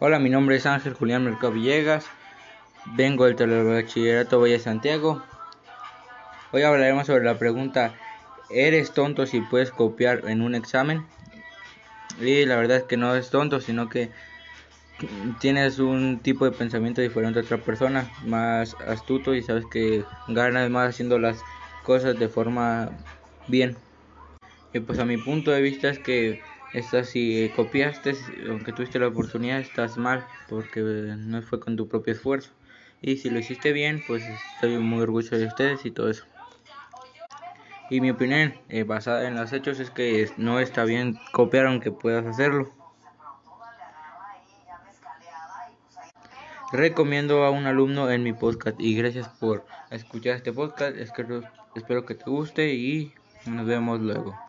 Hola, mi nombre es Ángel Julián Mercado Villegas. Vengo del Telebachillerato Valle Santiago. Hoy hablaremos sobre la pregunta: ¿Eres tonto si puedes copiar en un examen? Y la verdad es que no es tonto, sino que tienes un tipo de pensamiento diferente a otra persona, más astuto y sabes que ganas más haciendo las cosas de forma bien. Y pues a mi punto de vista es que estás si copiaste, aunque tuviste la oportunidad, estás mal porque no fue con tu propio esfuerzo. Y si lo hiciste bien, pues estoy muy orgulloso de ustedes y todo eso. Y mi opinión, eh, basada en los hechos, es que no está bien copiar aunque puedas hacerlo. Recomiendo a un alumno en mi podcast y gracias por escuchar este podcast. Espero que te guste y nos vemos luego.